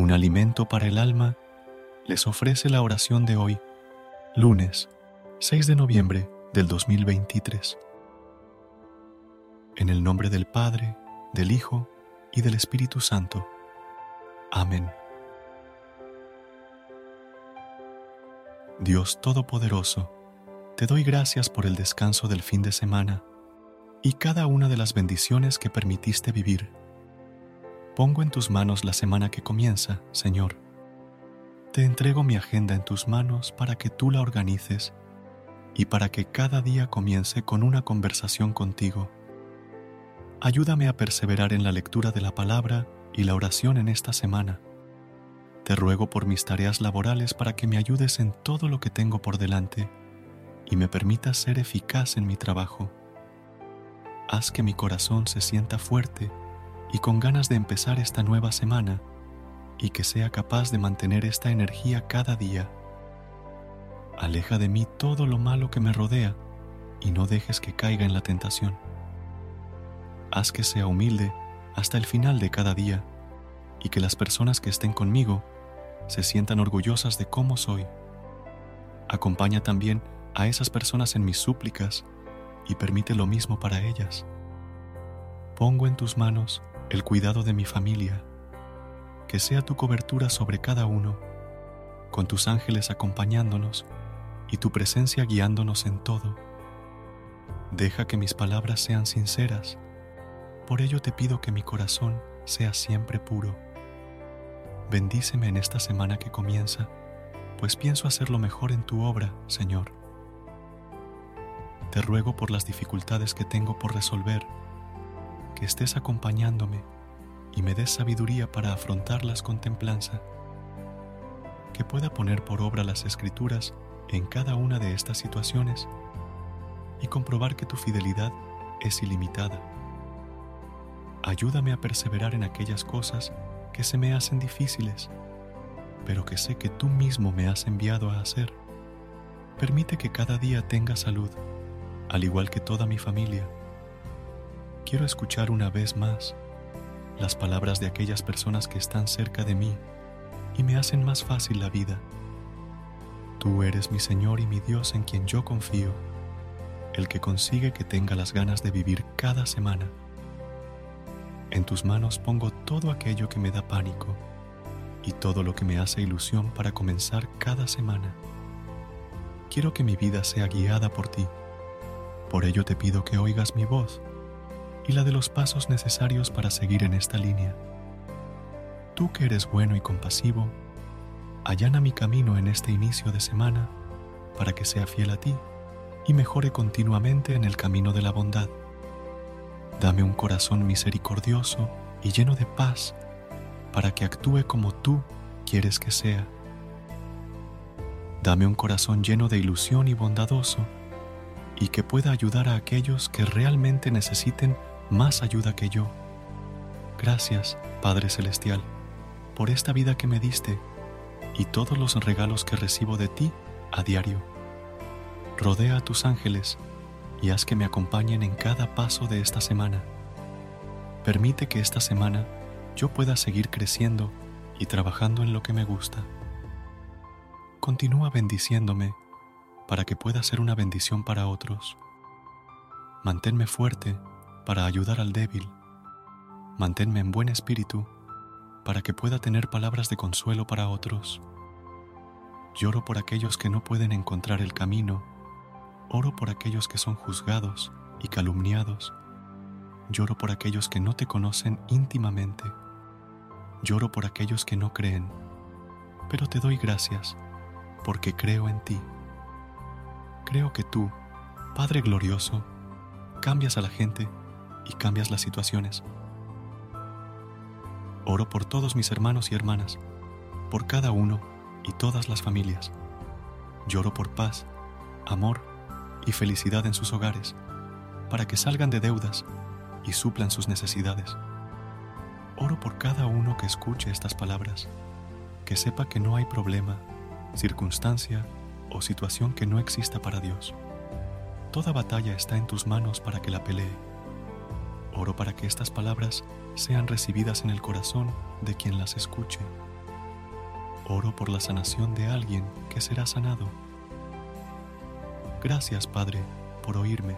Un alimento para el alma, les ofrece la oración de hoy, lunes 6 de noviembre del 2023. En el nombre del Padre, del Hijo y del Espíritu Santo. Amén. Dios Todopoderoso, te doy gracias por el descanso del fin de semana y cada una de las bendiciones que permitiste vivir Pongo en tus manos la semana que comienza, Señor. Te entrego mi agenda en tus manos para que tú la organices y para que cada día comience con una conversación contigo. Ayúdame a perseverar en la lectura de la palabra y la oración en esta semana. Te ruego por mis tareas laborales para que me ayudes en todo lo que tengo por delante y me permitas ser eficaz en mi trabajo. Haz que mi corazón se sienta fuerte y con ganas de empezar esta nueva semana y que sea capaz de mantener esta energía cada día. Aleja de mí todo lo malo que me rodea y no dejes que caiga en la tentación. Haz que sea humilde hasta el final de cada día y que las personas que estén conmigo se sientan orgullosas de cómo soy. Acompaña también a esas personas en mis súplicas y permite lo mismo para ellas. Pongo en tus manos el cuidado de mi familia, que sea tu cobertura sobre cada uno, con tus ángeles acompañándonos y tu presencia guiándonos en todo. Deja que mis palabras sean sinceras, por ello te pido que mi corazón sea siempre puro. Bendíceme en esta semana que comienza, pues pienso hacer lo mejor en tu obra, Señor. Te ruego por las dificultades que tengo por resolver, que estés acompañándome y me des sabiduría para afrontarlas con templanza, que pueda poner por obra las escrituras en cada una de estas situaciones y comprobar que tu fidelidad es ilimitada. Ayúdame a perseverar en aquellas cosas que se me hacen difíciles, pero que sé que tú mismo me has enviado a hacer. Permite que cada día tenga salud, al igual que toda mi familia quiero escuchar una vez más las palabras de aquellas personas que están cerca de mí y me hacen más fácil la vida. Tú eres mi Señor y mi Dios en quien yo confío, el que consigue que tenga las ganas de vivir cada semana. En tus manos pongo todo aquello que me da pánico y todo lo que me hace ilusión para comenzar cada semana. Quiero que mi vida sea guiada por ti. Por ello te pido que oigas mi voz y la de los pasos necesarios para seguir en esta línea. Tú que eres bueno y compasivo, allana mi camino en este inicio de semana para que sea fiel a ti y mejore continuamente en el camino de la bondad. Dame un corazón misericordioso y lleno de paz para que actúe como tú quieres que sea. Dame un corazón lleno de ilusión y bondadoso y que pueda ayudar a aquellos que realmente necesiten más ayuda que yo. Gracias, Padre Celestial, por esta vida que me diste y todos los regalos que recibo de ti a diario. Rodea a tus ángeles y haz que me acompañen en cada paso de esta semana. Permite que esta semana yo pueda seguir creciendo y trabajando en lo que me gusta. Continúa bendiciéndome para que pueda ser una bendición para otros. Manténme fuerte para ayudar al débil. Manténme en buen espíritu para que pueda tener palabras de consuelo para otros. Lloro por aquellos que no pueden encontrar el camino. Oro por aquellos que son juzgados y calumniados. Lloro por aquellos que no te conocen íntimamente. Lloro por aquellos que no creen. Pero te doy gracias porque creo en ti. Creo que tú, Padre glorioso, cambias a la gente y cambias las situaciones. Oro por todos mis hermanos y hermanas, por cada uno y todas las familias. Lloro por paz, amor y felicidad en sus hogares, para que salgan de deudas y suplan sus necesidades. Oro por cada uno que escuche estas palabras, que sepa que no hay problema, circunstancia o situación que no exista para Dios. Toda batalla está en tus manos para que la pelee. Oro para que estas palabras sean recibidas en el corazón de quien las escuche. Oro por la sanación de alguien que será sanado. Gracias, Padre, por oírme.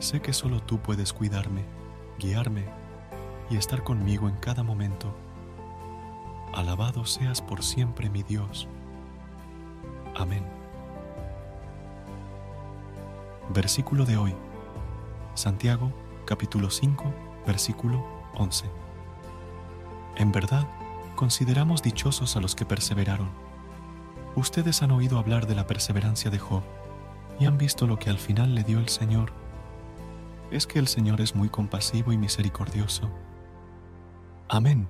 Sé que solo tú puedes cuidarme, guiarme y estar conmigo en cada momento. Alabado seas por siempre, mi Dios. Amén. Versículo de hoy. Santiago capítulo 5, versículo 11. En verdad, consideramos dichosos a los que perseveraron. Ustedes han oído hablar de la perseverancia de Job y han visto lo que al final le dio el Señor. Es que el Señor es muy compasivo y misericordioso. Amén.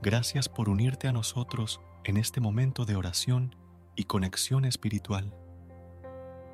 Gracias por unirte a nosotros en este momento de oración y conexión espiritual.